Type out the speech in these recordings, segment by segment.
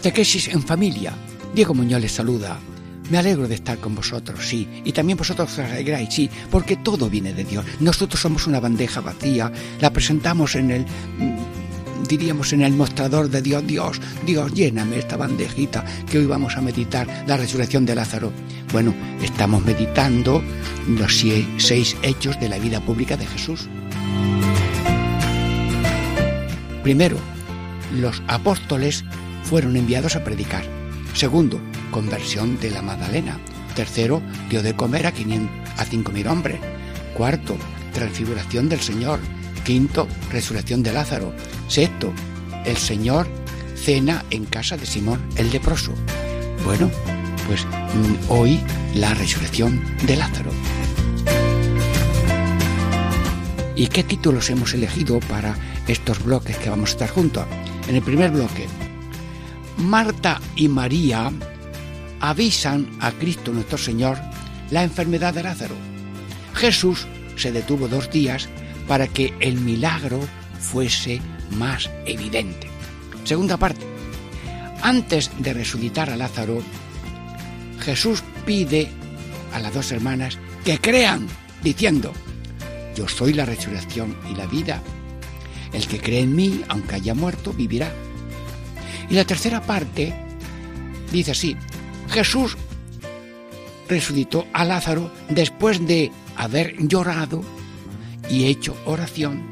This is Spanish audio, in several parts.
Catequesis en familia. Diego Muñoz les saluda. Me alegro de estar con vosotros, sí. Y también vosotros os alegráis, sí, porque todo viene de Dios. Nosotros somos una bandeja vacía, la presentamos en el mm, diríamos en el mostrador de Dios, Dios, Dios, lléname esta bandejita que hoy vamos a meditar la resurrección de Lázaro. Bueno, estamos meditando los seis hechos de la vida pública de Jesús. Primero, los apóstoles fueron enviados a predicar. Segundo, conversión de la Magdalena. Tercero, dio de comer a, a cinco mil hombres. Cuarto, transfiguración del Señor. Quinto, resurrección de Lázaro. Sexto, el Señor cena en casa de Simón el leproso. Bueno, pues mm, hoy la resurrección de Lázaro. ¿Y qué títulos hemos elegido para estos bloques que vamos a estar juntos? En el primer bloque, Marta y María avisan a Cristo nuestro Señor la enfermedad de Lázaro. Jesús se detuvo dos días para que el milagro fuese más evidente. Segunda parte. Antes de resucitar a Lázaro, Jesús pide a las dos hermanas que crean, diciendo, yo soy la resurrección y la vida. El que cree en mí, aunque haya muerto, vivirá. Y la tercera parte dice así, Jesús resucitó a Lázaro después de haber llorado y hecho oración.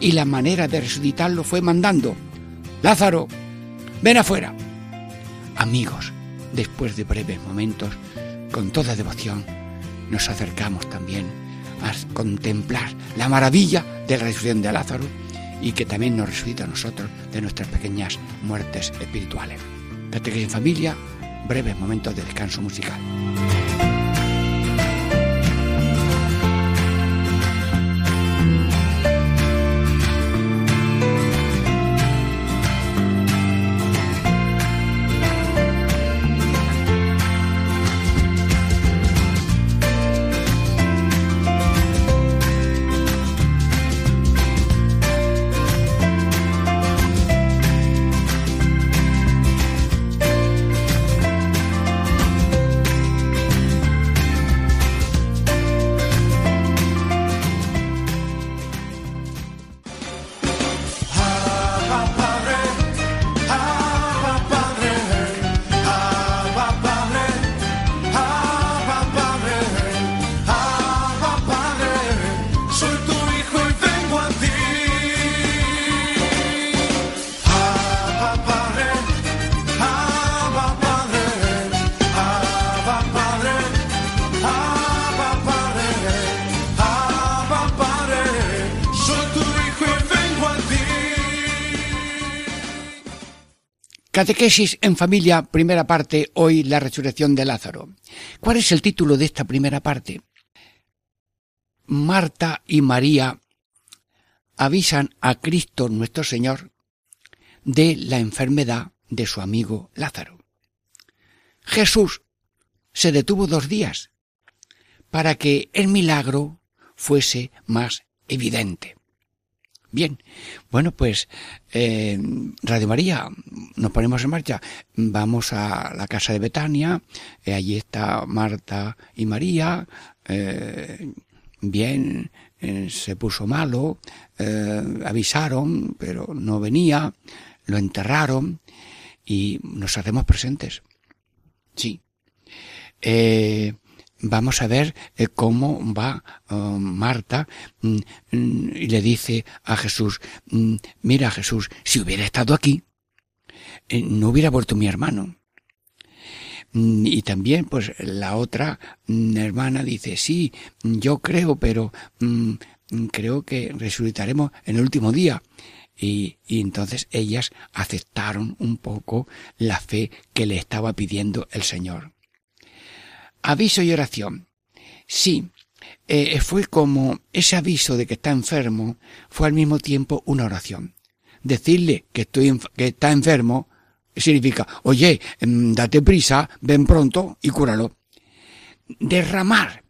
Y la manera de resucitarlo fue mandando, Lázaro, ven afuera. Amigos, después de breves momentos, con toda devoción, nos acercamos también a contemplar la maravilla de la resurrección de Lázaro y que también nos resucita a nosotros de nuestras pequeñas muertes espirituales. Catequesis en familia, breves momentos de descanso musical. Catequesis en familia, primera parte, hoy la resurrección de Lázaro. ¿Cuál es el título de esta primera parte? Marta y María avisan a Cristo nuestro Señor de la enfermedad de su amigo Lázaro. Jesús se detuvo dos días para que el milagro fuese más evidente. Bien, bueno, pues eh, Radio María, nos ponemos en marcha. Vamos a la casa de Betania, eh, allí está Marta y María. Eh, bien, se puso malo, avisaron, pero no venía, lo enterraron y nos hacemos presentes. Sí vamos a ver eh, cómo va oh, Marta mm, mm, y le dice a Jesús, mm, mira Jesús, si hubiera estado aquí, eh, no hubiera vuelto mi hermano. Y también, pues, la otra hermana dice, sí, yo creo, pero creo que resucitaremos en el último día. Y, entonces ellas aceptaron un poco la fe que le estaba pidiendo el Señor. Aviso y oración. Sí, eh, fue como ese aviso de que está enfermo fue al mismo tiempo una oración. Decirle que que está enfermo significa, oye, mm, date prisa, ven pronto y cúralo. Derramar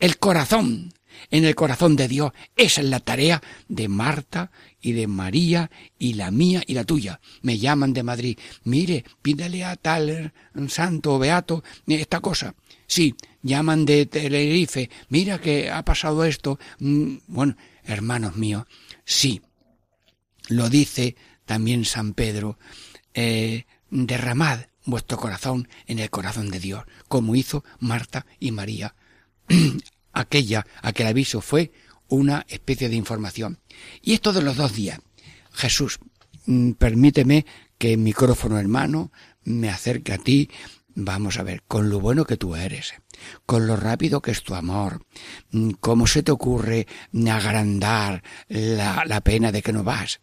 el corazón en el corazón de Dios. Esa es la tarea de Marta y de María y la mía y la tuya. Me llaman de Madrid. Mire, pídele a tal santo o beato esta cosa. Sí, llaman de Tenerife. Mira que ha pasado esto. Mm, bueno, hermanos míos, sí. Lo dice también San Pedro. Eh, derramad vuestro corazón en el corazón de Dios, como hizo Marta y María. aquella, aquel aviso fue una especie de información. Y esto de los dos días. Jesús, mm, permíteme que el micrófono hermano me acerque a ti. Vamos a ver, con lo bueno que tú eres, con lo rápido que es tu amor, mm, cómo se te ocurre agrandar la, la pena de que no vas,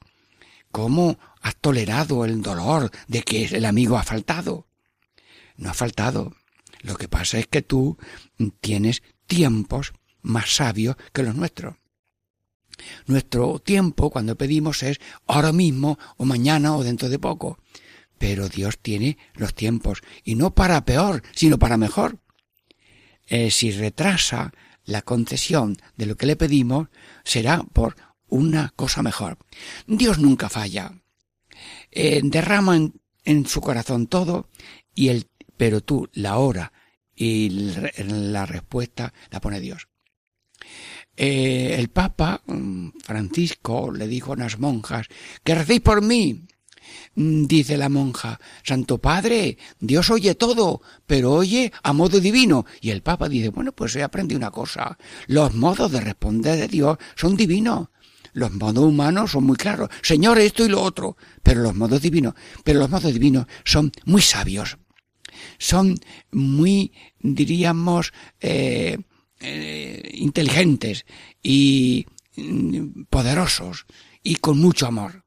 cómo has tolerado el dolor de que el amigo ha faltado. No ha faltado. Lo que pasa es que tú tienes tiempos más sabios que los nuestros. Nuestro tiempo cuando pedimos es ahora mismo o mañana o dentro de poco. Pero Dios tiene los tiempos y no para peor, sino para mejor. Eh, si retrasa la concesión de lo que le pedimos, será por una cosa mejor. Dios nunca falla. Eh, derrama en, su corazón todo y el, pero tú la hora y la respuesta la pone Dios. Eh, el Papa mm, Francisco le dijo a unas monjas que recéis por mí. Mm, dice la monja, Santo Padre, Dios oye todo, pero oye a modo divino. Y el Papa dice, bueno, pues he aprendido una cosa. Los modos de responder de Dios son divinos. Los modos humanos son muy claros. Señor, esto y lo otro. Pero los modos divinos, pero los modos divinos son muy sabios son muy, diríamos, eh, eh, inteligentes y mm, poderosos y con mucho amor.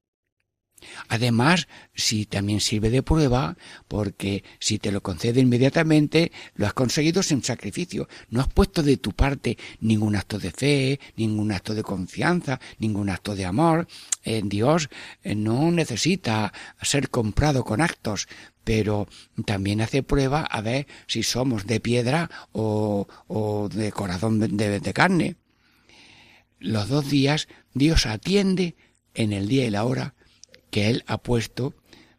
Además, si también sirve de prueba, porque si te lo concede inmediatamente, lo has conseguido sin sacrificio. No has puesto de tu parte ningún acto de fe, ningún acto de confianza, ningún acto de amor. Dios eh, no necesita ser comprado con actos, pero también hace prueba a ver si somos de piedra o, de corazón de carne. Los dos días Dios atiende en el día y la hora que Él ha puesto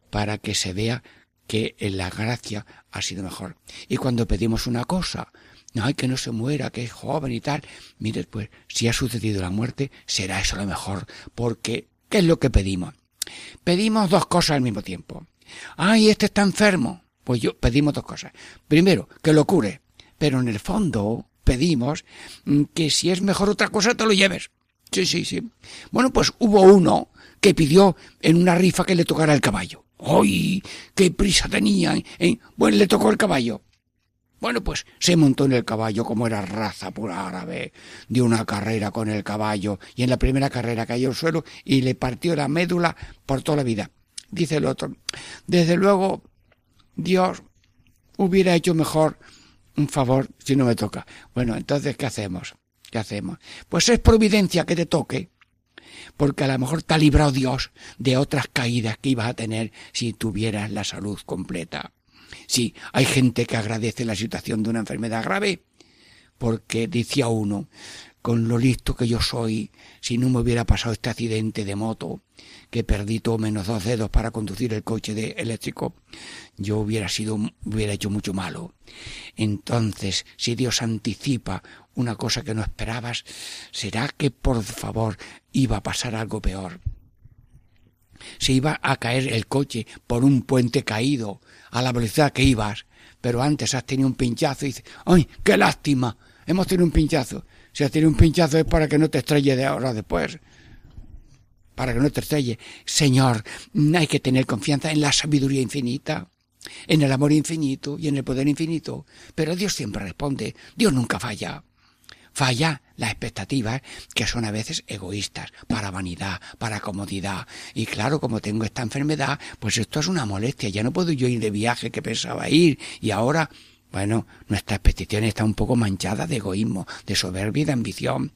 para que se vea que la gracia ha sido mejor. Y cuando pedimos una cosa, ay, que no se muera, que es joven y tal, mire, pues si ha sucedido la muerte, será eso lo mejor, porque ¿qué es lo que pedimos? Pedimos dos cosas al mismo tiempo. Ay, este está enfermo. Pues yo pedimos dos cosas. Primero, que lo cure, pero en el fondo pedimos mm, que si es mejor otra cosa te lo lleves. Sí, sí, sí. Bueno, pues hubo uno que pidió en una rifa que le tocara el caballo. ¡Ay! ¡Qué prisa tenía! ¿eh? Bueno, le tocó el caballo. Bueno, pues se montó en el caballo como era raza pura árabe, dio una carrera con el caballo y en la primera carrera cayó al suelo y le partió la médula por toda la vida. Dice el otro, desde luego Dios hubiera hecho mejor un favor si no me toca. Bueno, entonces, ¿qué hacemos? ¿Qué hacemos? Pues es providencia que te toque porque a lo mejor te ha librado Dios de otras caídas que ibas a tener si tuvieras la salud completa. Sí, hay gente que agradece la situación de una enfermedad grave, porque decía uno, con lo listo que yo soy, si no me hubiera pasado este accidente de moto, que perdí todo menos dos dedos para conducir el coche de eléctrico, yo hubiera sido, hubiera hecho mucho malo. Entonces, si Dios anticipa una cosa que no esperabas, ¿será que por favor iba a pasar algo peor? Se iba a caer el coche por un puente caído a la velocidad que ibas, pero antes has tenido un pinchazo y dices, ¡ay, qué lástima! Hemos tenido un pinchazo. Si has tenido un pinchazo es para que no te estrelle de ahora después. Para que no te estrelle. Señor, hay que tener confianza en la sabiduría infinita en el amor infinito y en el poder infinito. Pero Dios siempre responde. Dios nunca falla. Falla las expectativas que son a veces egoístas, para vanidad, para comodidad. Y claro, como tengo esta enfermedad, pues esto es una molestia, ya no puedo yo ir de viaje que pensaba ir y ahora bueno, nuestras peticiones están un poco manchadas de egoísmo, de soberbia y de ambición.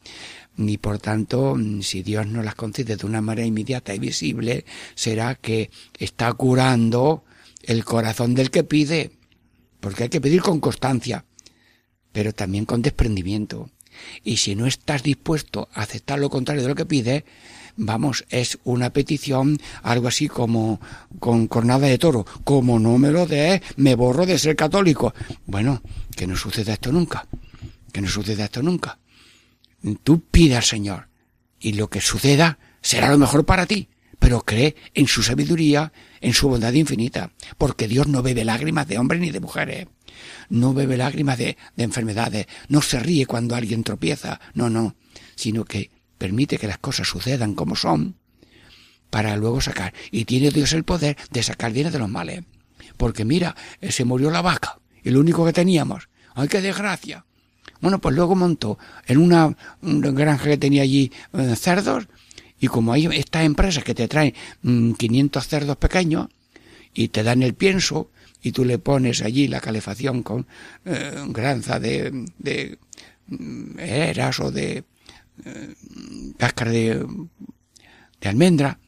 Y por tanto, si Dios nos las concede de una manera inmediata y visible, será que está curando el corazón del que pide. Porque hay que pedir con constancia, pero también con desprendimiento. Y si no estás dispuesto a aceptar lo contrario de lo que pide, vamos, es una petición, algo así como con cornada de toro. Como no me lo des, me borro de ser católico. Bueno, que no suceda esto nunca. Que no suceda esto nunca. Tú pide al Señor y lo que suceda será lo mejor para ti. Pero cree en su sabiduría, en su bondad infinita, porque Dios no bebe lágrimas de hombres ni de mujeres. No bebe lágrimas de, de enfermedades, no se ríe cuando alguien tropieza, no, no, sino que permite que las cosas sucedan como son para luego sacar. Y tiene Dios el poder de sacar bienes de los males. Porque mira, eh, se murió la vaca, lo único que teníamos. ¡Ay, qué desgracia! Bueno, pues luego montó en una, granja que tenía allí eh, cerdos, y como hay estas empresas que te traen 500 mm, cerdos pequeños, y te dan el pienso, y tú le pones allí la calefacción con eh, granza de, de mm, eras o de eh, cáscara de, almendra.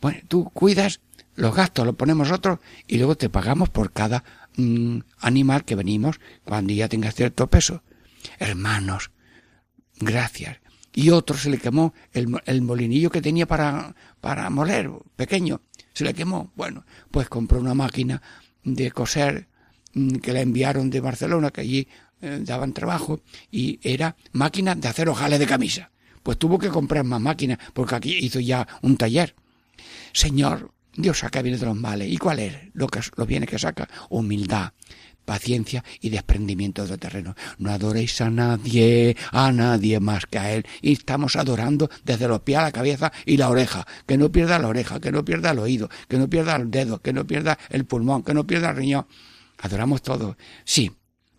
Bueno, tú cuidas los gastos, los ponemos nosotros y luego te pagamos por cada mm, animal que venimos cuando ya tengas cierto peso. Hermanos, gracias. Y otro se le quemó el, el molinillo que tenía para, para moler, pequeño, se le quemó. Bueno, pues compró una máquina de coser mm, que la enviaron de Barcelona, que allí eh, daban trabajo, y era máquina de hacer ojales de camisa pues tuvo que comprar más máquinas, porque aquí hizo ya un taller. Señor, Dios saca bienes de los males. ¿Y cuál es lo que los bienes que saca? Humildad, paciencia y desprendimiento del terreno. No adoréis a nadie, a nadie más que a Él. Y estamos adorando desde los pies a la cabeza y la oreja. Que no pierda la oreja, que no pierda el oído, que no pierda el dedo, que no pierda el pulmón, que no pierda el riñón. Adoramos todo. Sí,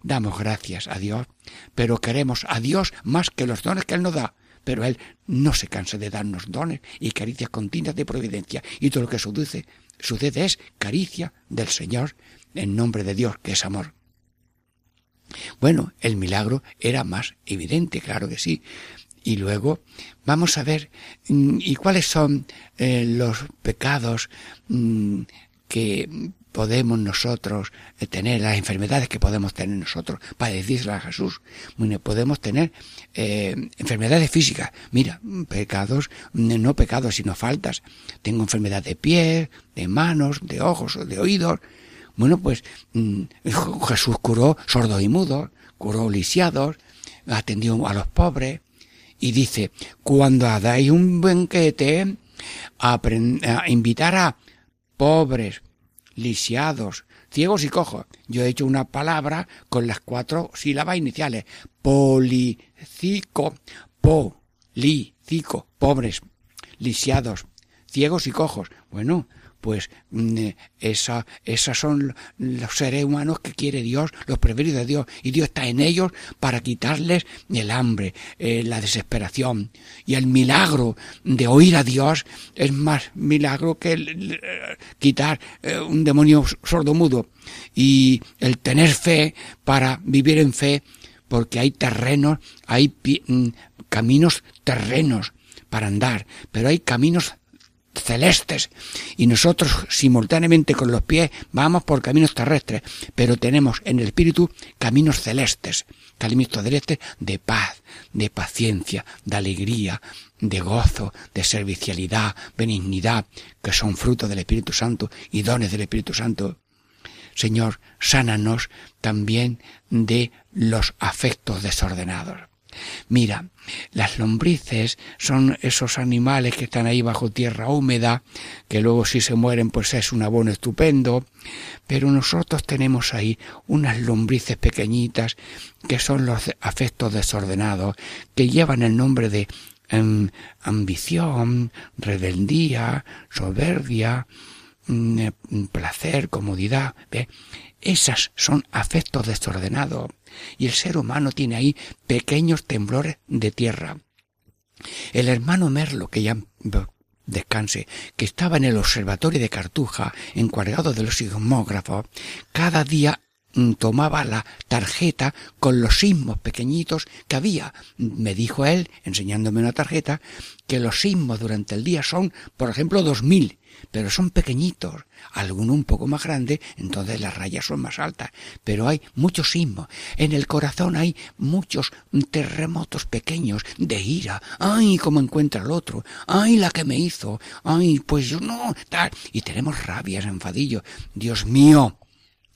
damos gracias a Dios, pero queremos a Dios más que los dones que Él nos da pero Él no se cansa de darnos dones y caricias continuas de providencia. Y todo lo que sucede, sucede es caricia del Señor en nombre de Dios, que es amor. Bueno, el milagro era más evidente, claro que sí. Y luego vamos a ver, mm, ¿y cuáles son eh, los pecados mm, que podemos nosotros eh, tener, las enfermedades que podemos tener nosotros, para decirle a Jesús. Bueno, podemos tener eh, enfermedades físicas. Mira, pecados, no pecados, sino faltas. Tengo enfermedad de pies, de manos, de ojos, de oídos. Bueno, pues mm, Jesús curó sordos y mudos, curó lisiados, atendió a los pobres. Y dice, cuando hagáis un banquete, a invitar a pobres, lisiados, ciegos y cojos. Yo he hecho una palabra con las cuatro sílabas iniciales. Policico, policico, pobres, lisiados, ciegos y cojos. Bueno, pues mm, eh, esa, esas son los seres humanos que quiere Dios, los preferidos de Dios, y Dios está en ellos para quitarles el hambre, eh, la desesperación. Y el milagro de oír a Dios es más milagro que el, quitar eh, un demonio sordo-mudo. Y el tener fe para vivir en fe, porque hay terrenos, hay mm, caminos terrenos para andar, pero hay caminos celestes y nosotros simultáneamente con los pies vamos por caminos terrestres, pero tenemos en el espíritu caminos celestes, caminos celestes de paz, de paciencia, de alegría, de gozo, de servicialidad, benignidad, que son frutos del Espíritu Santo y dones del Espíritu Santo. Señor, sánanos también de los afectos desordenados. Mira, las lombrices son esos animales que están ahí bajo tierra húmeda, que luego si se mueren pues es un abono estupendo, pero nosotros tenemos ahí unas lombrices pequeñitas que son los afectos desordenados, que llevan el nombre de em, ambición, rebeldía, soberbia, mm, eh, placer, comodidad. ¿ve? Esas son afectos desordenados. Y el ser humano tiene ahí pequeños temblores de tierra. El hermano Merlo, que ya descanse, que estaba en el observatorio de Cartuja, encuadrado de los sismógrafos, cada día tomaba la tarjeta con los sismos pequeñitos que había. Me dijo él, enseñándome una tarjeta, que los sismos durante el día son, por ejemplo, dos mil, pero son pequeñitos, alguno un poco más grande, entonces las rayas son más altas, pero hay muchos sismos. En el corazón hay muchos terremotos pequeños de ira. Ay, cómo encuentra el otro. Ay, la que me hizo. Ay, pues yo no, tal. Y tenemos rabias, enfadillos. Dios mío,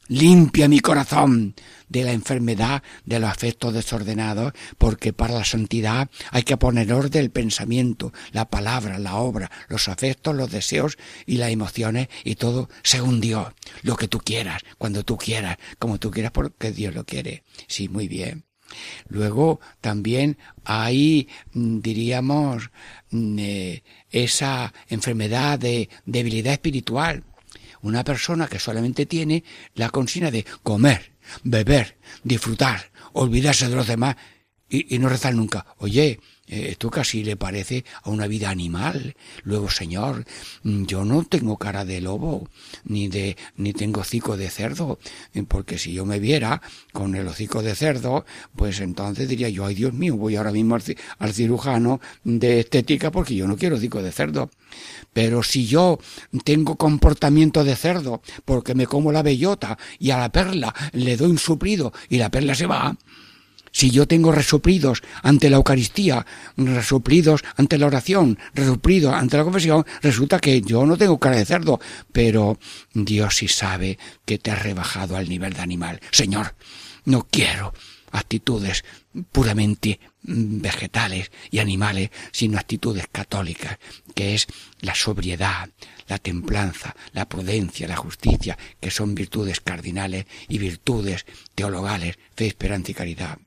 limpia mi corazón de la enfermedad de los afectos desordenados, porque para la santidad hay que poner orden el pensamiento, la palabra, la obra, los afectos, los deseos y las emociones y todo según Dios, lo que tú quieras, cuando tú quieras, como tú quieras, porque Dios lo quiere. Sí, muy bien. Luego también hay, mm, diríamos, mm, eh, esa enfermedad de debilidad espiritual una persona que solamente tiene la consigna de comer, beber, disfrutar, olvidarse de los demás y, no rezar nunca. Oye, eh, esto casi le parece a una vida animal. Luego, Señor, mm, yo no tengo cara de lobo, ni de, ni tengo hocico de cerdo, eh, porque si yo me viera con el hocico de cerdo, pues entonces diría yo, ay Dios mío, voy ahora mismo al, cirujano de estética porque yo no quiero hocico de cerdo. Pero si yo tengo comportamiento de cerdo, porque me como la bellota y a la perla le doy un suplido y la perla se va, si yo tengo resuplidos ante la Eucaristía, resuplidos ante la oración, resuplidos ante la confesión, resulta que yo no tengo cara de cerdo, pero Dios sí sabe que te has rebajado al nivel de animal. Señor, no quiero actitudes puramente vegetales y animales, sino actitudes católicas, que es la sobriedad, la templanza, la prudencia, la justicia, que son virtudes cardinales y virtudes teologales, fe, esperanza y caridad.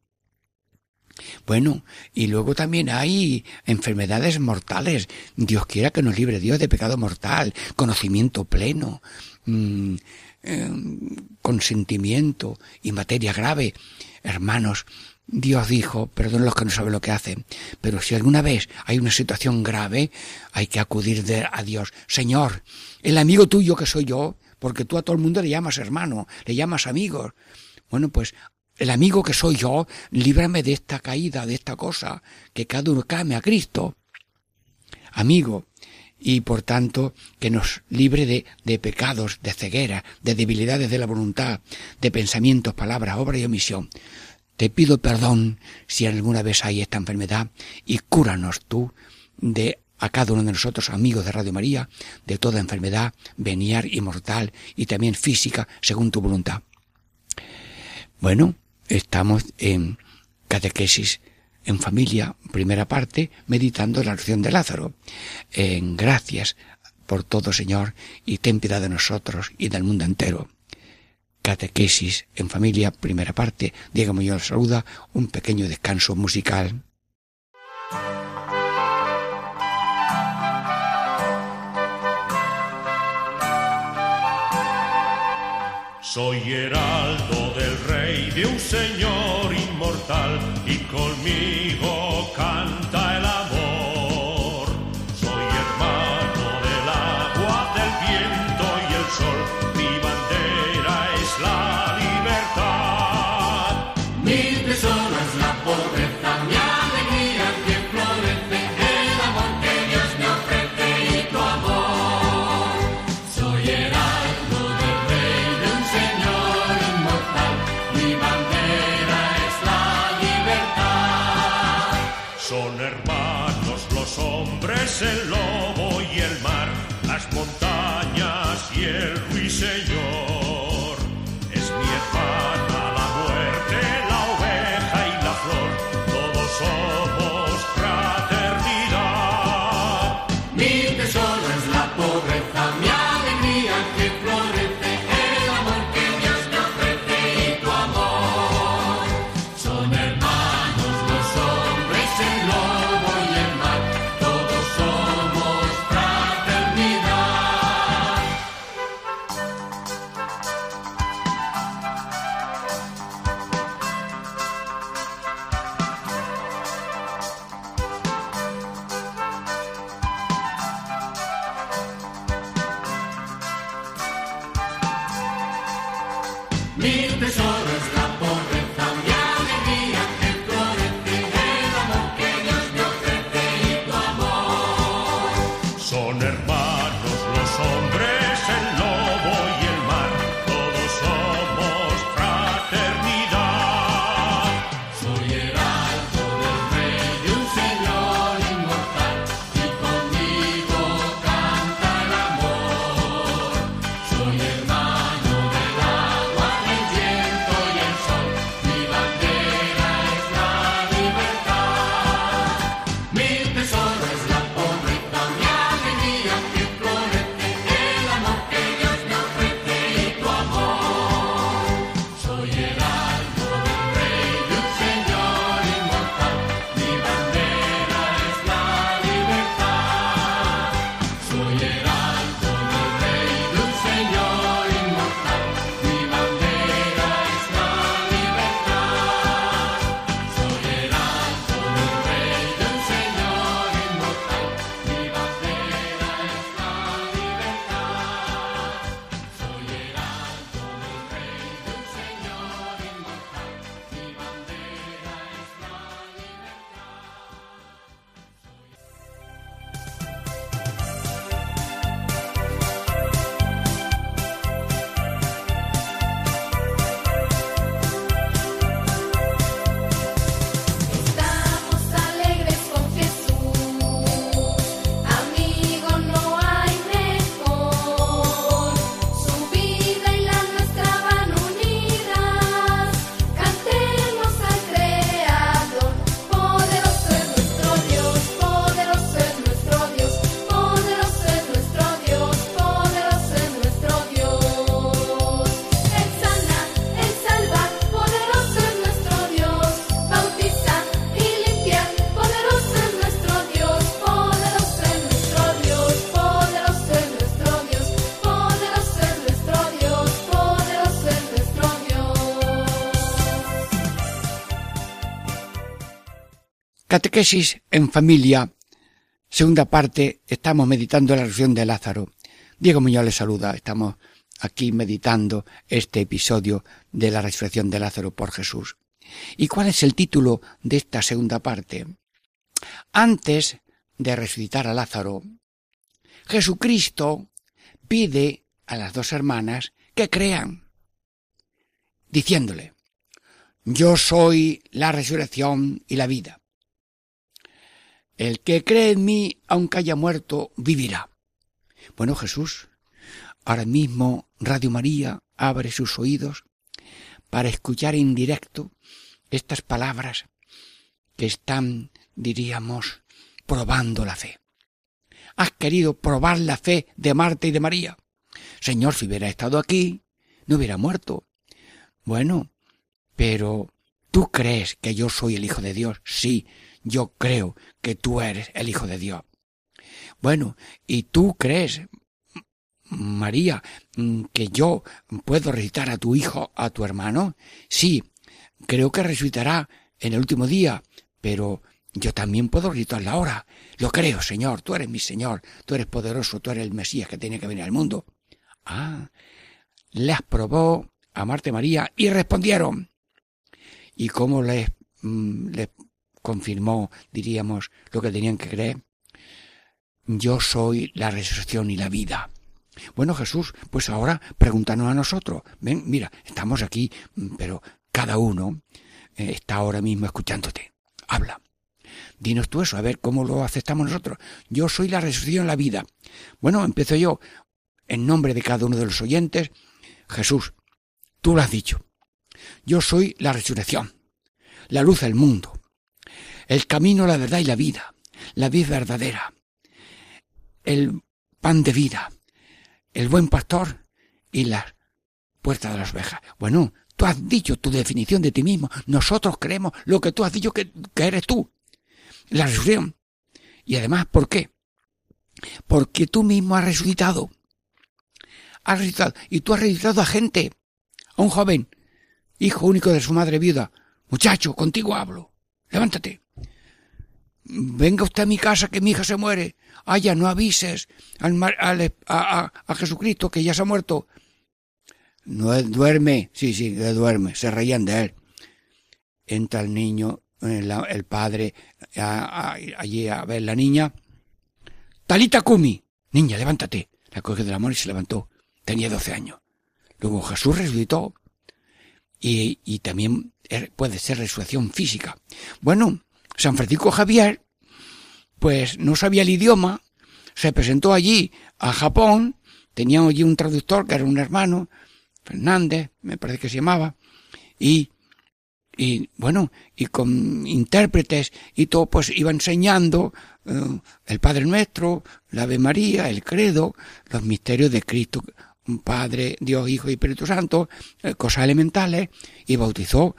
Bueno, y luego también hay enfermedades mortales. Dios quiera que nos libre Dios de pecado mortal, conocimiento pleno, mm, em, consentimiento y materia grave. Hermanos, Dios dijo, perdón los que no saben lo que hacen, pero si alguna vez hay una situación grave, hay que acudir a Dios. Señor, el amigo tuyo que soy yo, porque tú a todo el mundo le llamas hermano, le llamas amigos. Bueno, pues el amigo que soy yo, líbrame de esta caída, de esta cosa, que cada uno came a Cristo. Amigo, y por tanto que nos libre de, de, pecados, de ceguera, de debilidades de la voluntad, de pensamientos, palabras, obra y omisión. Te pido perdón si alguna vez hay esta enfermedad y cúranos tú de a cada uno de nosotros, amigos de Radio María, de toda enfermedad venial y mortal y también física según tu voluntad. Bueno, estamos en catequesis en familia, primera parte, meditando la oración de Lázaro. En gracias por todo, Señor, y ten piedad de nosotros y del mundo entero. Catequesis en familia, primera parte. Diego Muñoz saluda, un pequeño descanso musical. Soy heraldo del rey de un señor inmortal y conmigo Catequesis en familia, segunda parte, estamos meditando la resurrección de Lázaro. Diego Muñoz les saluda, estamos aquí meditando este episodio de la resurrección de Lázaro por Jesús. ¿Y cuál es el título de esta segunda parte? Antes de resucitar a Lázaro, Jesucristo pide a las dos hermanas que crean, diciéndole, yo soy la resurrección y la vida. El que cree en mí, aunque haya muerto, vivirá. Bueno, Jesús, ahora mismo Radio María abre sus oídos para escuchar en directo estas palabras que están, diríamos, probando la fe. Has querido probar la fe de Marta y de María. Señor, si hubiera estado aquí, no hubiera muerto. Bueno, pero ¿tú crees que yo soy el Hijo de Dios? Sí, yo creo que tú eres el Hijo de Dios. Bueno, ¿y tú crees, María, que yo puedo resucitar a tu hijo, a tu hermano? Sí, creo que resucitará en el último día, pero yo también puedo resucitarla ahora. Lo creo, Señor, tú eres mi Señor, tú eres poderoso, tú eres el Mesías que tiene que venir al mundo. Ah, les probó a Marta y María y respondieron. ¿Y cómo les, mm, les confirmó, diríamos, lo que tenían que creer. Yo soy la resurrección y la vida. Bueno, Jesús, pues ahora pregúntanos a nosotros. Ven, mira, estamos aquí, pero cada uno eh, está ahora mismo escuchándote. Habla. Dinos tú eso, a ver cómo lo aceptamos nosotros. Yo soy la resurrección y la vida. Bueno, empiezo yo. En nombre de cada uno de los oyentes, Jesús, tú lo has dicho. Yo soy la resurrección, la luz del mundo el camino, la verdad y la vida, la vida verdadera, el pan de vida, el buen pastor y la puerta de las ovejas. Bueno, tú has dicho tu definición de ti mismo, nosotros creemos lo que tú has dicho que, eres tú, la resurrección. Y además, ¿por qué? Porque tú mismo has resucitado. Has resucitado. Y tú has resucitado a gente, a un joven, hijo único de su madre viuda. Muchacho, contigo hablo. Levántate venga usted a mi casa que mi hija se muere. Aya, no avises al, a, Jesucristo que ya se ha muerto. No duerme, sí, sí, duerme. Se reían de él. Entra el niño, el, el padre, a- a- allí a ver la niña. Talita Kumi, niña, levántate. La cogió de la mano y se levantó. Tenía 12 años. Luego Jesús resucitó. Y, y también er- puede ser resurrección física. Bueno, San Francisco Javier, pues no sabía el idioma, se presentó allí a Japón, tenía allí un traductor que era un hermano, Fernández, me parece que se llamaba, y, y bueno, y con intérpretes y todo, pues iba enseñando eh, el Padre Nuestro, la Ave María, el Credo, los misterios de Cristo, Padre, Dios, Hijo y Espíritu Santo, eh, cosas elementales, y bautizó,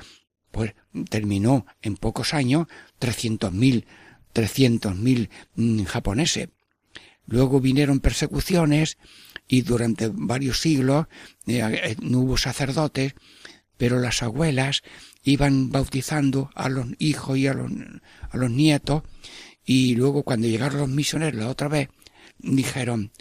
pues terminó en pocos años 300.000 300.000 mm, japoneses. Luego vinieron persecuciones y durante varios siglos eh, eh, no hubo sacerdotes, pero las abuelas iban bautizando a los hijos y a los, a los nietos y luego cuando llegaron los misioneros la otra vez dijeron,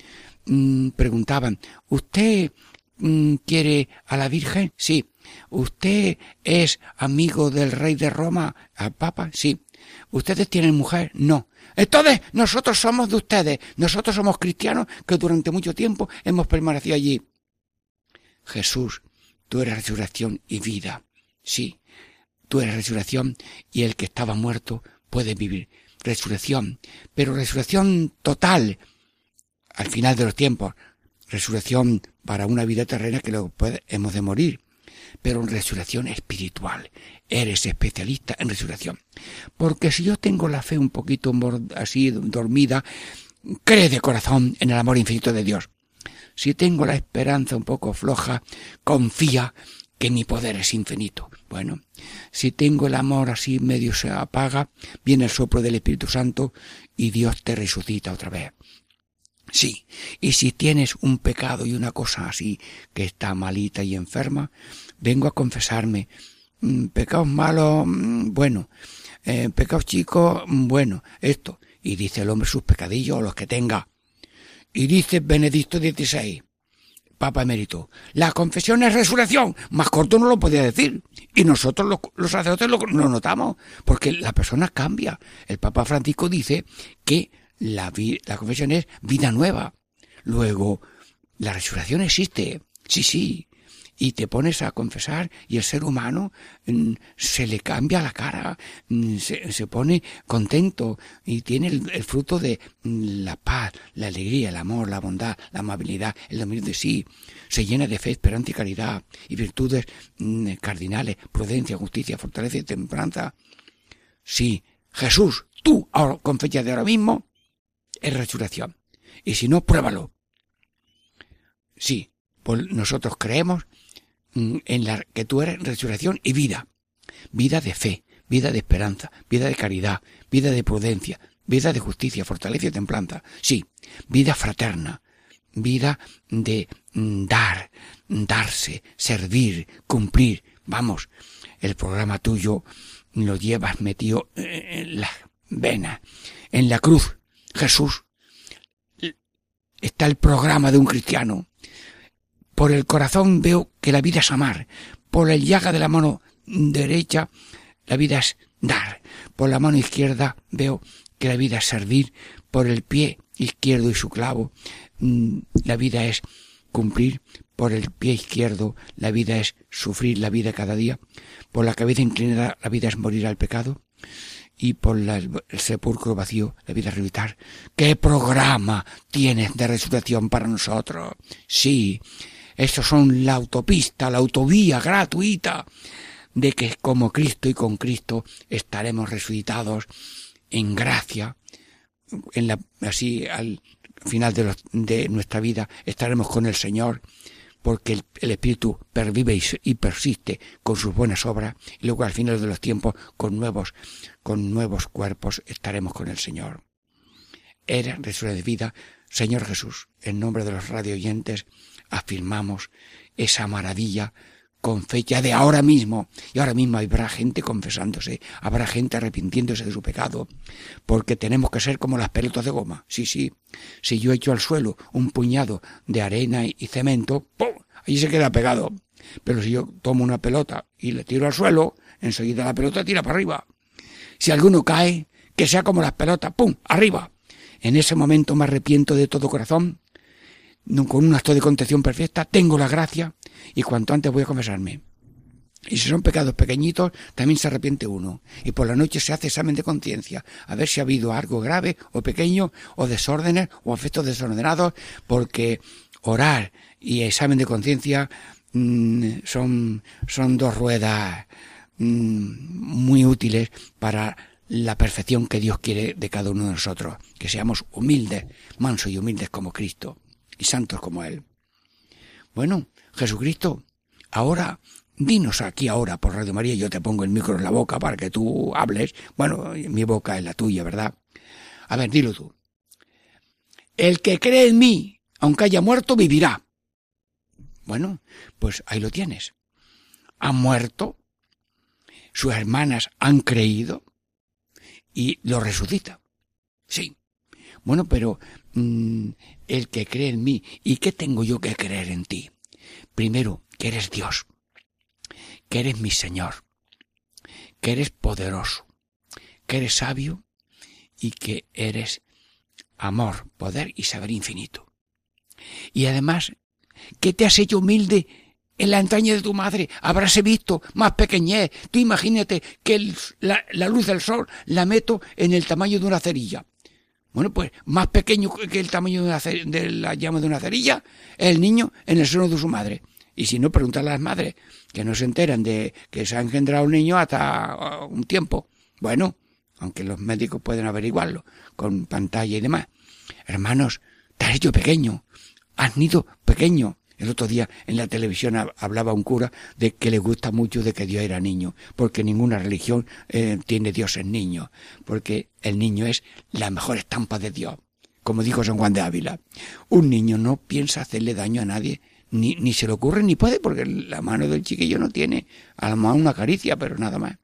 mm, preguntaban, ¿usted mm, quiere a la Virgen? Sí. ¿Usted es amigo del rey de Roma, al Papa? Sí. ¿Ustedes tienen mujer? No. Entonces, nosotros somos de ustedes. Nosotros somos cristianos que durante mucho tiempo hemos permanecido allí. Jesús, tú eres resurrección y vida. Sí, tú eres resurrección y el que estaba muerto puede vivir. Resurrección, pero resurrección total al final de los tiempos. Resurrección para una vida terrena que luego hemos de morir. Pero resurrección espiritual. Eres especialista en resurrección. Porque si yo tengo la fe un poquito así dormida, cree de corazón en el amor infinito de Dios. Si tengo la esperanza un poco floja, confía que mi poder es infinito. Bueno, si tengo el amor así medio se apaga, viene el soplo del Espíritu Santo y Dios te resucita otra vez. Sí, y si tienes un pecado y una cosa así que está malita y enferma, vengo a confesarme. Mm, Pecados malos, mm, bueno. Eh, pecados chicos, mm, bueno. Esto. Y dice el hombre sus pecadillos, los que tenga. Y dice Benedicto XVI, Papa emérito, la confesión es resurrección. Más corto no lo podía decir. Y nosotros los, los sacerdotes lo, notamos, porque la persona cambia. El Papa Francisco dice que la, la confesión es vida nueva. Luego, la resurrección existe. Sí, sí. Y te pones a confesar y el ser humano mm, se le cambia la cara, mm, se, se pone contento y tiene el, fruto de mm, la paz, la alegría, el amor, la bondad, la amabilidad, el dominio de sí. Se llena de fe, esperanza y caridad y virtudes cardinales, prudencia, justicia, fortaleza y templanza. Sí, Jesús, tú ahora, con fecha de ahora mismo, es resurrección. Y si no, pruébalo. Sí, pues nosotros creemos en la que tú eres resurrección y vida. Vida de fe, vida de esperanza, vida de caridad, vida de prudencia, vida de justicia, fortaleza y templanza. Sí, vida fraterna, vida de mm, dar, darse, servir, cumplir. Vamos, el programa tuyo lo llevas metido en la vena, en la cruz. Jesús, está el programa de un cristiano. Por el corazón veo que la vida es amar. Por el llaga de la mano derecha, la vida es dar. Por la mano izquierda veo que la vida es servir. Por el pie izquierdo y su clavo, mm, la vida es cumplir. Por el pie izquierdo, la vida es sufrir la vida cada día. Por la cabeza inclinada, la vida es morir al pecado y por el sepulcro vacío, la vida resucitar. ¿Qué programa tienes de resurrección para nosotros? Sí, estos son la autopista, la autovía gratuita de que como Cristo y con Cristo estaremos resucitados en gracia, en la, así al final de, de nuestra vida estaremos con el Señor, porque el, Espíritu pervive y, persiste con sus buenas obras, y luego al final de los tiempos con nuevos, con nuevos cuerpos estaremos con el Señor. Era resurrección de vida, Señor Jesús, en nombre de los radio oyentes, afirmamos esa maravilla con fecha de ahora mismo. Y ahora mismo habrá gente confesándose, habrá gente arrepintiéndose de su pecado, porque tenemos que ser como las pelotas de goma. Sí, sí. Si yo echo al suelo un puñado de arena y cemento, ¡pum! allí se queda pegado. Pero si yo tomo una pelota y le tiro al suelo, enseguida la pelota tira para arriba. Si alguno cae, que sea como las pelotas, ¡pum!, arriba. En ese momento me arrepiento de todo corazón, con un acto de contención perfecta, tengo la gracia y cuanto antes voy a confesarme. Y si son pecados pequeñitos, también se arrepiente uno. Y por la noche se hace examen de conciencia, a ver si ha habido algo grave o pequeño, o desórdenes, o efectos desordenados, porque orar y examen de conciencia mm, son, son dos ruedas mm, muy útiles para la perfección que Dios quiere de cada uno de nosotros, que seamos humildes, mansos y humildes como Cristo, y santos como Él. Bueno, Jesucristo, ahora dinos aquí ahora por Radio María, yo te pongo el micro en la boca para que tú hables. Bueno, mi boca es la tuya, ¿verdad? A ver, dilo tú. El que cree en mí, aunque haya muerto, vivirá. Bueno, pues ahí lo tienes. Ha muerto, sus hermanas han creído y lo resucita. Sí. Bueno, pero mm, el que cree en mí, ¿y qué tengo yo que creer en ti? Primero, que eres Dios que eres mi Señor, que eres poderoso, que eres sabio y que eres amor, poder y saber infinito. Y además, que te has hecho humilde en la entraña de tu madre, habráse visto más pequeñez. Tú imagínate que la, luz del sol la meto en el tamaño de una cerilla. Bueno, pues más pequeño que el tamaño de, una, de la llama de una cerilla, el niño en el seno de su madre. Y si no, preguntar a las madres, que no se enteran de que se ha engendrado un niño hasta uh, un tiempo. Bueno, aunque los médicos pueden averiguarlo con pantalla y demás. Hermanos, te has hecho pequeño, has nido pequeño. El otro día en la televisión hablaba un cura de que le gusta mucho de que Dios era niño, porque ninguna religión eh, tiene Dios en niño, porque el niño es la mejor estampa de Dios. Como dijo San Juan de Ávila, un niño no piensa hacerle daño a nadie, ni, ni se le ocurre ni puede porque la mano del chiquillo no tiene a lo mejor una caricia, pero nada más.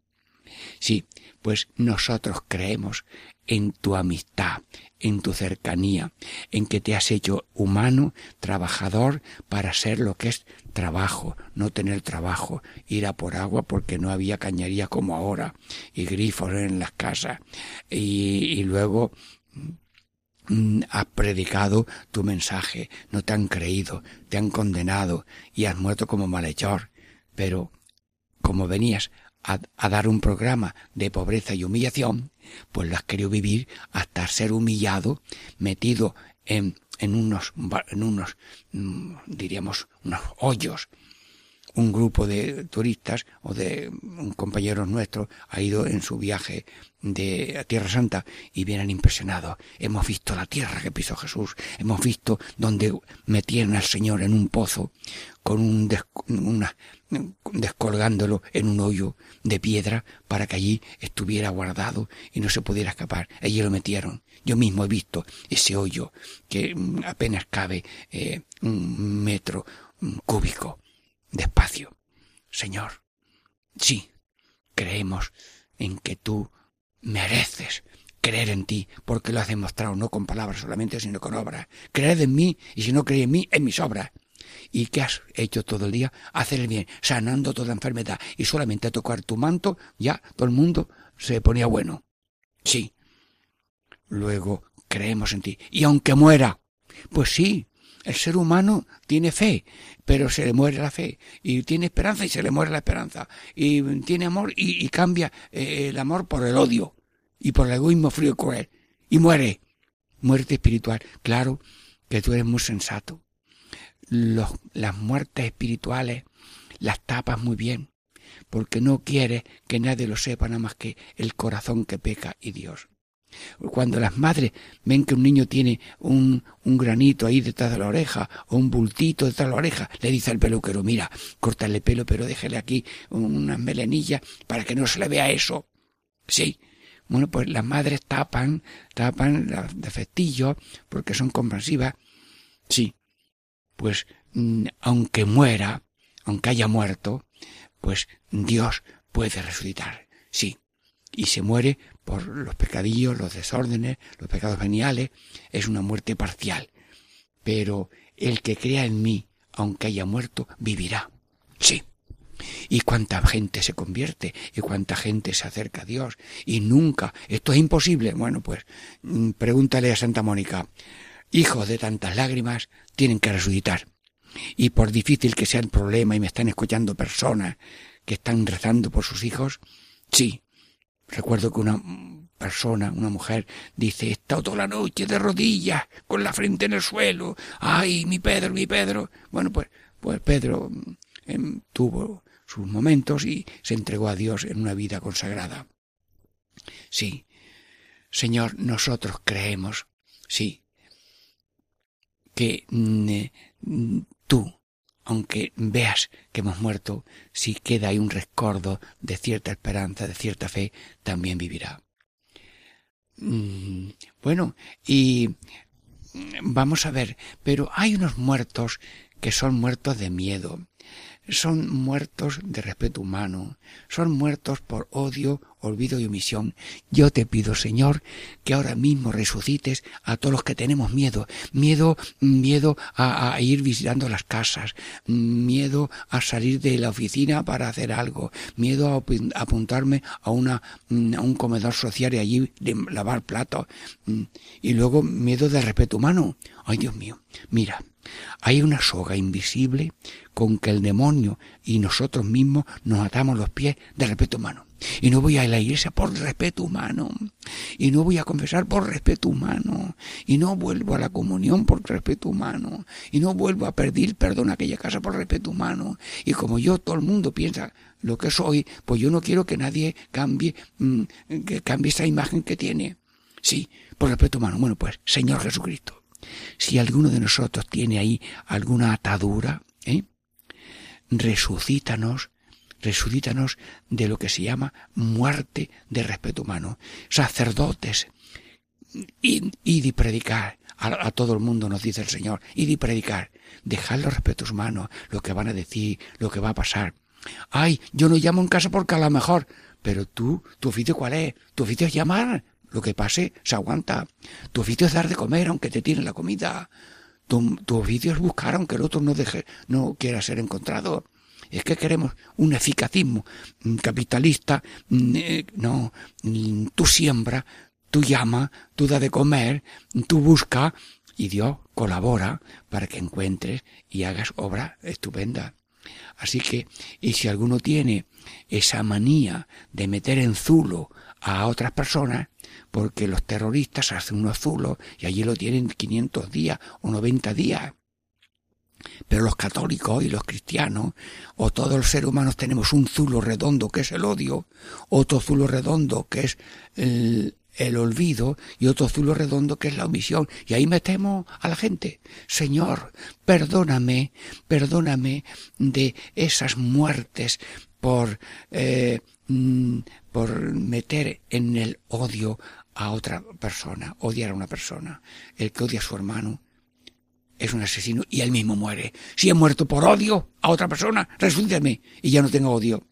Sí, pues nosotros creemos en tu amistad, en tu cercanía, en que te has hecho humano, trabajador, para ser lo que es trabajo, no tener trabajo, ir a por agua porque no había cañería como ahora, y grifos en las casas, y, luego Mm, has predicado tu mensaje, no te han creído, te han condenado y has muerto como malhechor. Pero como venías a, dar un programa de pobreza y humillación, pues lo has querido vivir hasta ser humillado, metido en, en unos, en unos, mm, diríamos, unos hoyos, un grupo de turistas o de un compañero nuestro ha ido en su viaje de Tierra Santa y vienen impresionados. Hemos visto la tierra que pisó Jesús, hemos visto donde metieron al Señor en un pozo con un una, descolgándolo en un hoyo de piedra para que allí estuviera guardado y no se pudiera escapar. Allí lo metieron. Yo mismo he visto ese hoyo que mm, apenas cabe eh, un metro cúbico despacio. Señor, sí, creemos en que tú mereces creer en ti, porque lo has demostrado no con palabras solamente, sino con obras. Creed en mí, y si no creéis en mí, en mis obras. ¿Y qué has hecho todo el día? Hacer el bien, sanando toda enfermedad. Y solamente a tocar tu manto, ya todo el mundo se ponía bueno. Sí. Luego creemos en ti. Y aunque muera, pues sí, el ser humano tiene fe, pero se le muere la fe. Y tiene esperanza y se le muere la esperanza. Y tiene amor y, cambia eh, el amor por el odio y por el egoísmo frío y cruel. Y muere. Muerte espiritual. Claro que tú eres muy sensato. Las muertes espirituales las tapas muy bien, porque no quieres que nadie lo sepa nada más que el corazón que peca y Dios. Cuando las madres ven que un niño tiene un, un granito ahí detrás de la oreja o un bultito detrás de la oreja, le dice al peluquero, mira, córtale el pelo, pero déjele aquí unas melenillas para que no se le vea eso. Sí. Bueno, pues las madres tapan, tapan los defectillos porque son comprensivas. Sí. Pues mm, aunque muera, aunque haya muerto, pues Dios puede resucitar. Sí. Y se muere por los pecadillos, los desórdenes, los pecados veniales, es una muerte parcial. Pero el que crea en mí, aunque haya muerto, vivirá. Sí. Y cuánta gente se convierte y cuánta gente se acerca a Dios y nunca, esto es imposible. Bueno, pues mm, pregúntale a Santa Mónica, hijos de tantas lágrimas tienen que resucitar. Y por difícil que sea el problema y me están escuchando personas que están rezando por sus hijos, sí. Recuerdo que una persona, una mujer, dice, he estado toda la noche de rodillas, con la frente en el suelo. Ay, mi Pedro, mi Pedro. Bueno, pues, pues Pedro em, tuvo sus momentos y se entregó a Dios en una vida consagrada. Sí, Señor, nosotros creemos, sí, que mm, tú, aunque veas que hemos muerto, si queda ahí un rescordo de cierta esperanza, de cierta fe, también vivirá. Mm, bueno, y vamos a ver, pero hay unos muertos que son muertos de miedo son muertos de respeto humano, son muertos por odio, olvido y omisión. Yo te pido, Señor, que ahora mismo resucites a todos los que tenemos miedo, miedo, miedo a, ir visitando las casas, miedo a salir de la oficina para hacer algo, miedo a apuntarme a una a un comedor social y allí lavar platos, y luego miedo de respeto humano. Ay, Dios mío, mira, hay una soga invisible con que el demonio y nosotros mismos nos atamos los pies de respeto humano. Y no voy a la iglesia por respeto humano. Y no voy a confesar por respeto humano. Y no vuelvo a la comunión por respeto humano. Y no vuelvo a pedir perdón a aquella casa por respeto humano. Y como yo, todo el mundo piensa lo que soy, pues yo no quiero que nadie cambie, mm, que cambie esa imagen que tiene. Sí, por respeto humano. Bueno, pues, Señor Jesucristo, si alguno de nosotros tiene ahí alguna atadura, ¿eh? resucítanos, resucítanos de lo que se llama muerte de respeto humano. Sacerdotes, id, y predicar. A, todo el mundo nos dice el Señor, id y predicar. Dejad los respetos humanos, lo que van a decir, lo que va a pasar. Ay, yo no llamo en casa porque a lo mejor, pero tú, tu oficio cuál es? Tu oficio es llamar, lo que pase se aguanta. Tu oficio es dar de comer aunque te tiren la comida. Tu, tu, oficio es buscar aunque el otro no deje, no quiera ser encontrado. Es que queremos un eficacismo capitalista. Mm, eh, no, mm, tú siembra, tú llama, tú da de comer, tú busca y Dios colabora para que encuentres y hagas obra estupenda. Así que, y si alguno tiene esa manía de meter en zulo a otras personas, porque los terroristas hacen unos zulos y allí lo tienen 500 días o 90 días. Pero los católicos y los cristianos, o todos los seres humanos tenemos un zulo redondo que es el odio, otro zulo redondo que es el, olvido y otro zulo redondo que es la omisión. Y ahí metemos a la gente. Señor, perdóname, perdóname de esas muertes por eh, mm, por meter en el odio a otra persona, odiar a una persona. El que odia a su hermano es un asesino y él mismo muere. Si he muerto por odio a otra persona, resúltame y ya no tengo odio.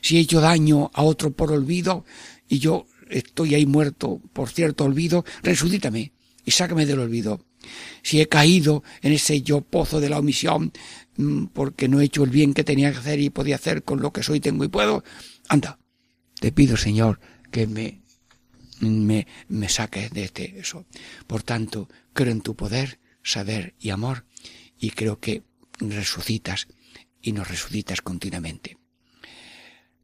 Si he hecho daño a otro por olvido y yo estoy ahí muerto por cierto olvido, resucítame y sácame del olvido. Si he caído en ese yo pozo de la omisión mm, porque no he hecho el bien que tenía que hacer y podía hacer con lo que soy, tengo y puedo, anda, te pido, Señor, que me, me, me saques de este eso. Por tanto, creo en tu poder, saber y amor, y creo que resucitas y nos resucitas continuamente.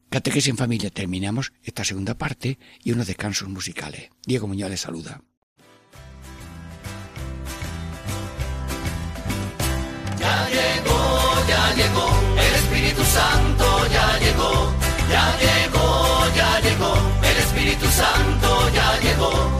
Catequesis en familia, terminamos esta segunda parte y unos descansos musicales. Diego Muñoz les saluda. Ya llegó, ya llegó, el Espíritu Santo ya llegó, ya llegó, ya llegó, el Espíritu Santo ya llegó.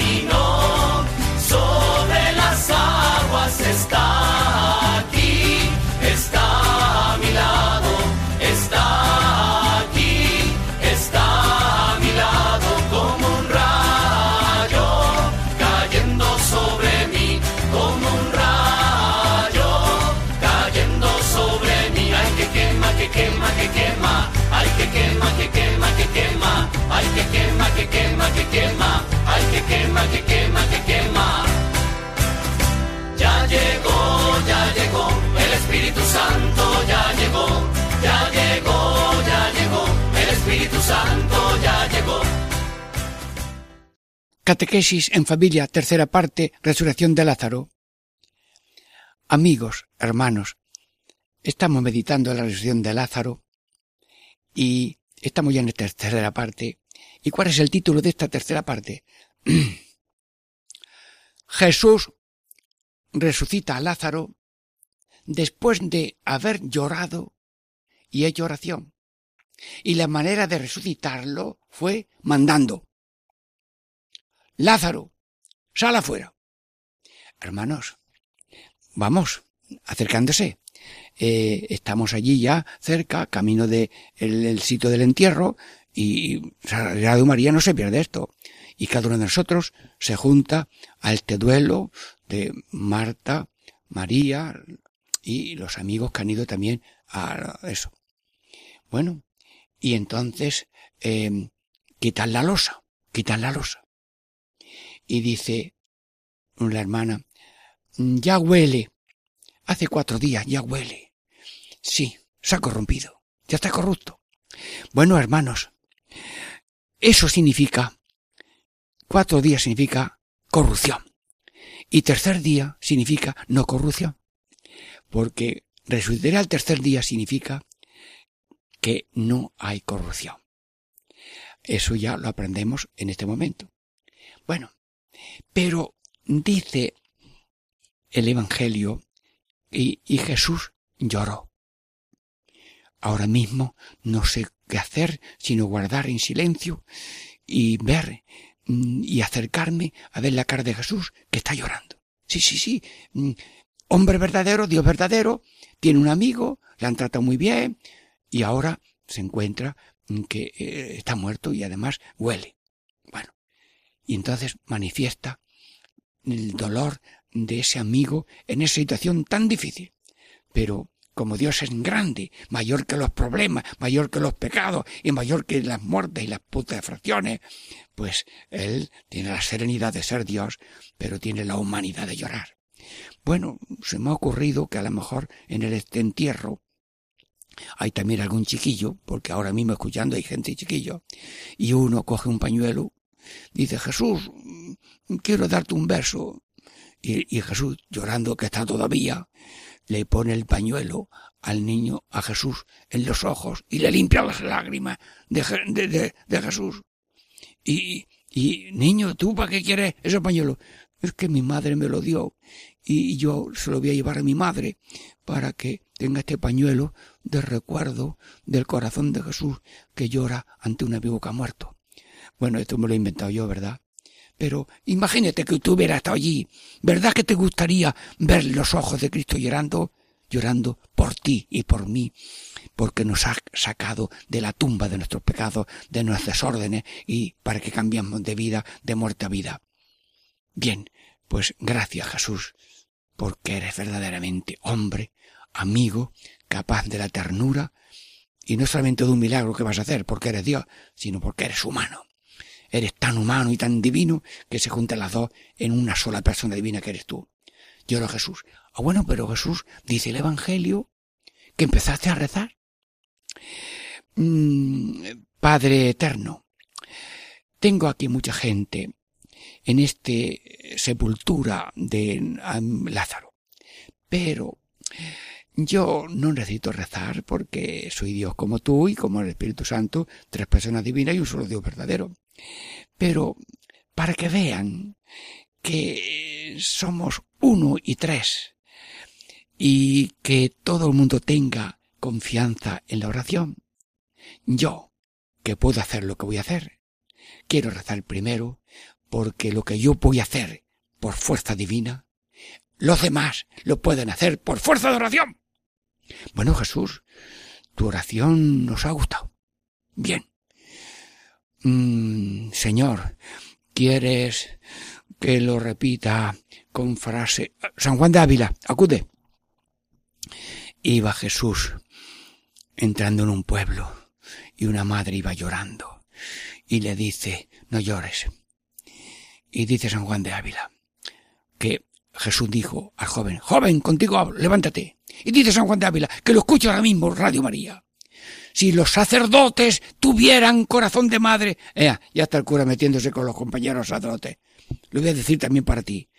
Santo ya llegó, ya llegó, ya llegó, el Espíritu Santo ya llegó. Catequesis en familia, tercera parte, resurrección de Lázaro. Amigos, hermanos, estamos meditando la resurrección de Lázaro y estamos ya en la tercera parte. ¿Y cuál es el título de esta tercera parte? Jesús resucita a Lázaro después de haber llorado y hecho oración. Y la manera de resucitarlo fue mandando. Lázaro, sal afuera. Hermanos, vamos, acercándose. Eh, estamos allí ya cerca, camino de el, sitio del entierro, y Radio María no se pierde esto. Y cada uno de nosotros se junta a este duelo de Marta, María y los amigos que han ido también a eso. Bueno, y entonces eh, quitan la losa, quitan la losa. Y dice la hermana, ya huele, hace cuatro días ya huele. Sí, se ha corrompido, ya está corrupto. Bueno, hermanos, eso significa, cuatro días significa corrupción. Y tercer día significa no corrupción. Porque resucitar al tercer día significa que no hay corrupción. Eso ya lo aprendemos en este momento. Bueno, pero dice el Evangelio y, y Jesús lloró. Ahora mismo no sé qué hacer sino guardar en silencio y ver mm, y acercarme a ver la cara de Jesús que está llorando. Sí, sí, sí. Hombre verdadero, Dios verdadero, tiene un amigo, le han tratado muy bien y ahora se encuentra que eh, está muerto y además huele. Bueno, y entonces manifiesta el dolor de ese amigo en esa situación tan difícil. Pero como Dios es grande, mayor que los problemas, mayor que los pecados y mayor que las muertes y las putrefacciones, pues Él tiene la serenidad de ser Dios, pero tiene la humanidad de llorar. Bueno, se me ha ocurrido que a lo mejor en el entierro hay también algún chiquillo, porque ahora mismo escuchando hay gente chiquillo, y uno coge un pañuelo, dice Jesús, quiero darte un beso, y, Jesús, llorando que está todavía, le pone el pañuelo al niño, a Jesús, en los ojos y le limpia las lágrimas de, de, de, Jesús. Y, y, niño, ¿tú para qué quieres ese pañuelo? Es que mi madre me lo dio y yo se lo voy a llevar a mi madre para que tenga este pañuelo de recuerdo del corazón de Jesús que llora ante un amigo que ha muerto. Bueno, esto me lo he inventado yo, ¿verdad? Pero imagínate que tú hubieras estado allí. ¿Verdad que te gustaría ver los ojos de Cristo llorando? Llorando por ti y por mí, porque nos ha sacado de la tumba de nuestros pecados, de nuestros desórdenes y para que cambiemos de vida, de muerte a vida. Bien, pues gracias Jesús, porque eres verdaderamente hombre, amigo, capaz de la ternura, y no solamente de un milagro que vas a hacer porque eres Dios, sino porque eres humano. Eres tan humano y tan divino que se juntan las dos en una sola persona divina que eres tú. Era Jesús. Ah, bueno, pero Jesús dice el Evangelio que empezaste a rezar. Mm, Padre eterno, tengo aquí mucha gente en este sepultura de Lázaro, pero yo no necesito rezar porque soy Dios como tú y como el Espíritu Santo, tres personas divinas y un solo Dios verdadero. Pero para que vean que somos uno y tres y que todo el mundo tenga confianza en la oración, yo, que puedo hacer lo que voy a hacer, quiero rezar primero porque lo que yo voy a hacer por fuerza divina, los demás lo pueden hacer por fuerza de oración. Bueno, Jesús, tu oración nos ha gustado. Bien. Mm, señor, ¿quieres que lo repita con frase? San Juan de Ávila, acude. Iba Jesús entrando en un pueblo y una madre iba llorando y le dice, no llores. Y dice San Juan de Ávila que Jesús dijo al joven, joven, contigo levántate. Y dice San Juan de Ávila, que lo escucha ahora mismo Radio María. si los sacerdotes tuvieran corazón de madre. ya está el cura metiéndose con los compañeros sacerdotes. Lo voy a decir también para ti.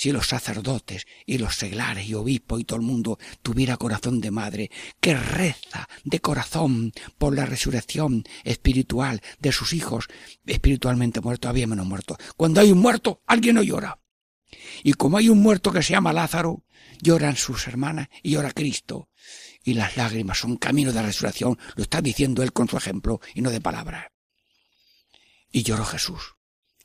Si los sacerdotes y los seglares y obispos y todo el mundo tuviera corazón de madre, que reza de corazón por la resurrección espiritual de sus hijos espiritualmente muertos, había menos muertos. Cuando hay un muerto, alguien no llora. Y como hay un muerto que se llama Lázaro, lloran sus hermanas y llora Cristo. Y las lágrimas son camino de resurrección, lo está diciendo él con su ejemplo y no de palabras. Y lloró Jesús.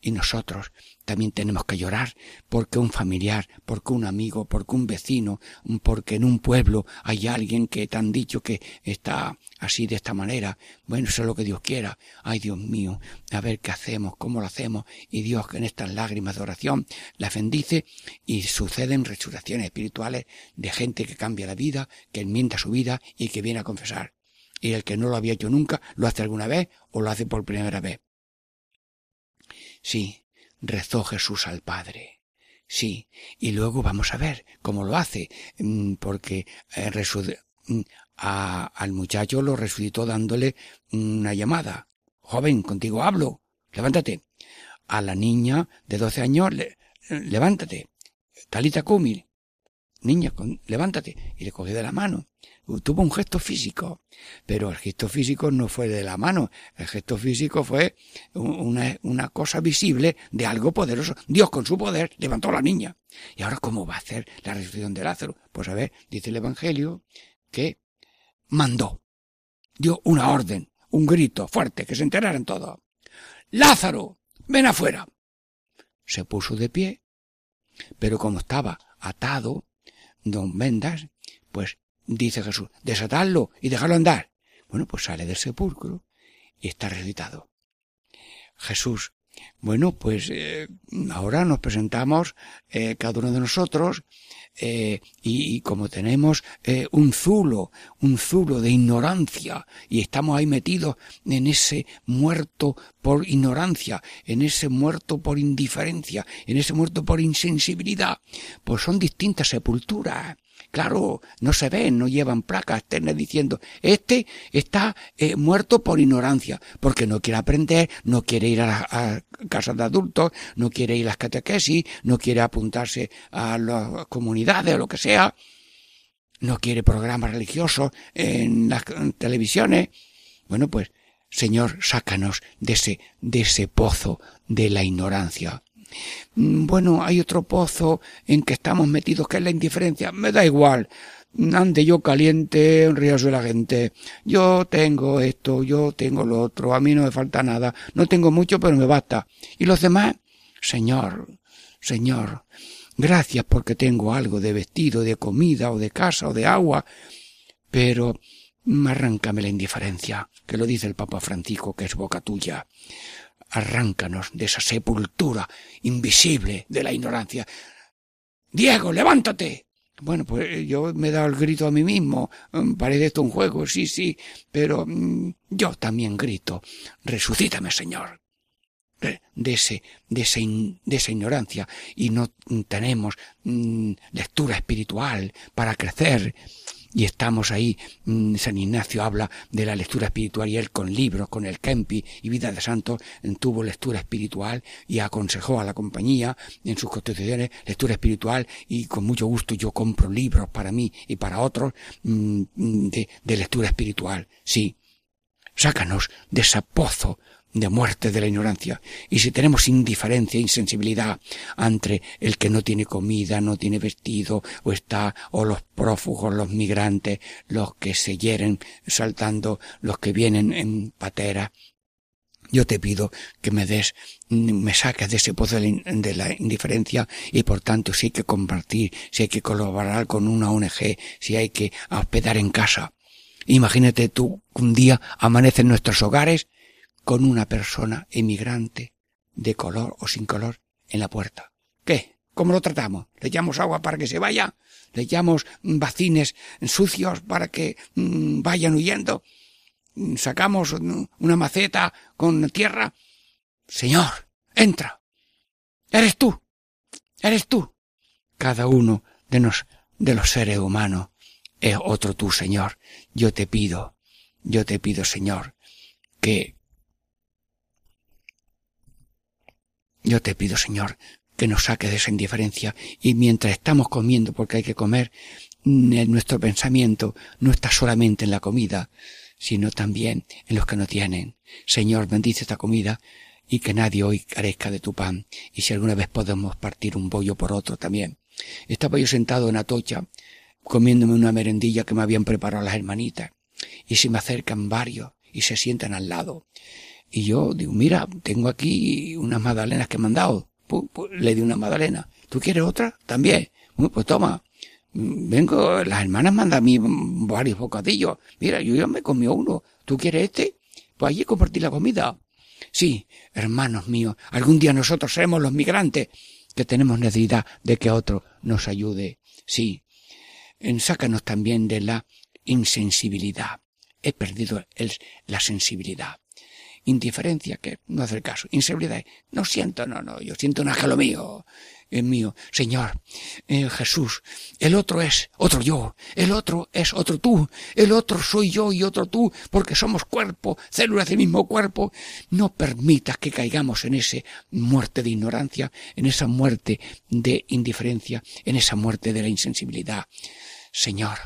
Y nosotros también tenemos que llorar porque un familiar, porque un amigo, porque un vecino, porque en un pueblo hay alguien que te han dicho que está así de esta manera. Bueno, eso es lo que Dios quiera. Ay, Dios mío, a ver qué hacemos, cómo lo hacemos. Y Dios en estas lágrimas de oración las bendice y suceden resurrecciones espirituales de gente que cambia la vida, que enmienda su vida y que viene a confesar. Y el que no lo había hecho nunca, lo hace alguna vez o lo hace por primera vez. Sí, rezó Jesús al Padre. Sí, y luego vamos a ver cómo lo hace, mm, porque eh, mm, al muchacho lo resucitó dándole una llamada. Joven, contigo hablo, levántate. A la niña de doce años, levántate. Talita Kumil, niña, levántate. Y le cogió de la mano tuvo un gesto físico, pero el gesto físico no fue de la mano, el gesto físico fue una, cosa visible de algo poderoso. Dios con su poder levantó a la niña. ¿Y ahora cómo va a hacer la resurrección de Lázaro? Pues a ver, dice el Evangelio que mandó, dio una orden, un grito fuerte, que se enteraran todos. Lázaro, ven afuera. Se puso de pie, pero como estaba atado, don Vendas, pues dice Jesús, desatarlo y dejarlo andar. Bueno, pues sale del sepulcro y está resucitado. Jesús, bueno, pues eh, ahora nos presentamos eh, cada uno de nosotros eh, y, como tenemos un zulo, un zulo de ignorancia y estamos ahí metidos en ese muerto por ignorancia, en ese muerto por indiferencia, en ese muerto por insensibilidad, pues son distintas sepulturas Claro, no se ven, no llevan placas externas diciendo, este está eh, muerto por ignorancia, porque no quiere aprender, no quiere ir a, a, casas de adultos, no quiere ir a las catequesis, no quiere apuntarse a las comunidades o lo que sea, no quiere programas religiosos en las televisiones. Bueno, pues, Señor, sácanos de ese, de ese pozo de la ignorancia. Mm, bueno, hay otro pozo en que estamos metidos, que es la indiferencia. Me da igual. Ande yo caliente, ríase la gente. Yo tengo esto, yo tengo lo otro, a mí no me falta nada. No tengo mucho, pero me basta. ¿Y los demás? Señor, Señor, gracias porque tengo algo de vestido, de comida, o de casa, o de agua. Pero arráncame la indiferencia, que lo dice el Papa Francisco, que es boca tuya arráncanos de esa sepultura invisible de la ignorancia. Diego, levántate. Bueno, pues eh, yo me he dado el grito a mí mismo. Mm, parece esto un juego, sí, sí, pero mm, yo también grito. Resucítame, Señor. De, ese, de, ese, de esa ignorancia y no tenemos mm, lectura espiritual para crecer y estamos ahí. Mm, San Ignacio habla de la lectura espiritual y él con libros, con el Kempi y Vida de Santos, tuvo lectura espiritual y aconsejó a la compañía en sus constituciones lectura espiritual y con mucho gusto yo compro libros para mí y para otros mm, de, de lectura espiritual. Sí. Sácanos de ese pozo de muerte de la ignorancia. Y si tenemos indiferencia, insensibilidad entre el que no tiene comida, no tiene vestido, o está, o los prófugos, los migrantes, los que se hieren saltando, los que vienen en patera, yo te pido que me des, me saques de ese pozo de la indiferencia y por tanto si hay que compartir, si hay que colaborar con una ONG, si hay que hospedar en casa. Imagínate tú un día amanece en nuestros hogares con una persona emigrante de color o sin color en la puerta. ¿Qué? ¿Cómo lo tratamos? ¿Le echamos agua para que se vaya? ¿Le echamos bacines sucios para que mm, vayan huyendo? ¿Sacamos una maceta con tierra? Señor, entra. Eres tú. Eres tú. Cada uno de, nos, de los seres humanos es otro tú, Señor. Yo te pido yo te pido, Señor, que yo te pido, Señor, que nos saque de esa indiferencia y mientras estamos comiendo porque hay que comer, nuestro pensamiento no está solamente en la comida, sino también en los que no tienen. Señor, bendice esta comida y que nadie hoy carezca de tu pan. Y si alguna vez podemos partir un bollo por otro también. Estaba yo sentado en Atocha, comiéndome una merendilla que me habían preparado las hermanitas. Y se me acercan varios y se sientan al lado. Y yo digo, mira, tengo aquí unas magdalenas que me han dado. le di una magdalena. ¿Tú quieres otra? También. pues toma. Vengo, las hermanas mandan a mí varios bocadillos. Mira, yo ya me comió uno. ¿Tú quieres este? Pues allí compartí la comida. Sí, hermanos míos, algún día nosotros seremos los migrantes que tenemos necesidad de que otro nos ayude. Sí, sácanos también de la insensibilidad. He perdido la sensibilidad. Indiferencia, que no hace caso. Insensibilidad, no siento, no, no, yo siento un ángel mío es mío. Señor, eh, Jesús, el otro es otro yo, el otro es otro tú, el otro soy yo y otro tú, porque somos cuerpo, células del mismo cuerpo. No permitas que caigamos en esa muerte de ignorancia, en esa muerte de indiferencia, en esa muerte de la insensibilidad. Señor,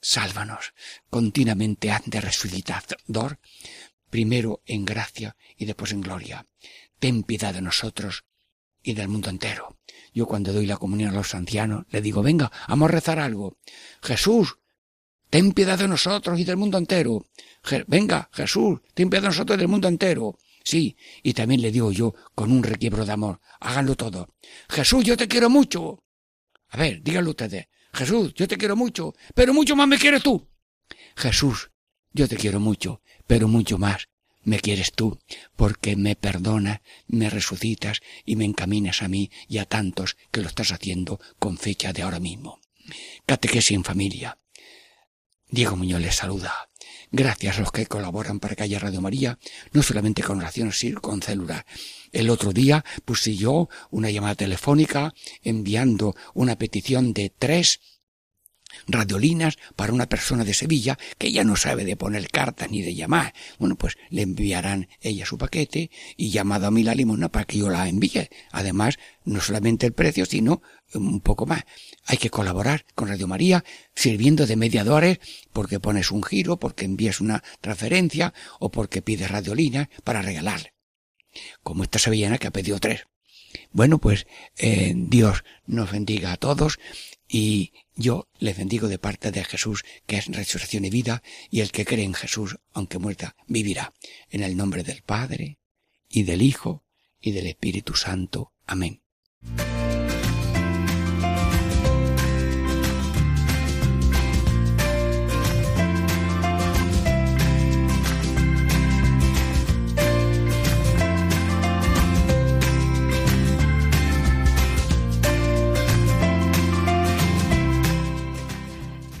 sálvanos continuamente haz de resucitador, primero en gracia y después en gloria. Ten piedad de nosotros y del mundo entero. Yo cuando doy la comunión a los ancianos, le digo, venga, vamos a rezar algo. Jesús, ten piedad de nosotros y del mundo entero. venga, Jesús, ten piedad de nosotros y del mundo entero. Sí, y también le digo yo con un requiebro de amor, háganlo todo. Jesús, yo te quiero mucho. A ver, díganlo ustedes. Jesús, yo te quiero mucho, pero mucho más me quieres tú. Jesús, yo te quiero mucho, pero mucho más me quieres tú, porque me perdonas, me resucitas y me encaminas a mí y a tantos que lo estás haciendo con fecha de ahora mismo. Catequesis en familia. Diego Muñoz les saluda. Gracias a los que colaboran para que haya Radio María, no solamente con oraciones, sino con células. El otro día puse yo una llamada telefónica enviando una petición de tres radiolinas para una persona de Sevilla que ya no sabe de poner cartas ni de llamar. Bueno, pues le enviarán ella su paquete y llamado a mí la limona para que yo la envíe. Además, no solamente el precio, sino un poco más. Hay que colaborar con Radio María sirviendo de mediadores porque pones un giro, porque envías una transferencia o porque pides radiolinas para regalar. Como esta sevillana que ha pedido tres. Bueno, pues eh, Dios nos bendiga a todos y yo les bendigo de parte de Jesús, que es resurrección y vida, y el que cree en Jesús, aunque muerta, vivirá. En el nombre del Padre, y del Hijo, y del Espíritu Santo. Amén.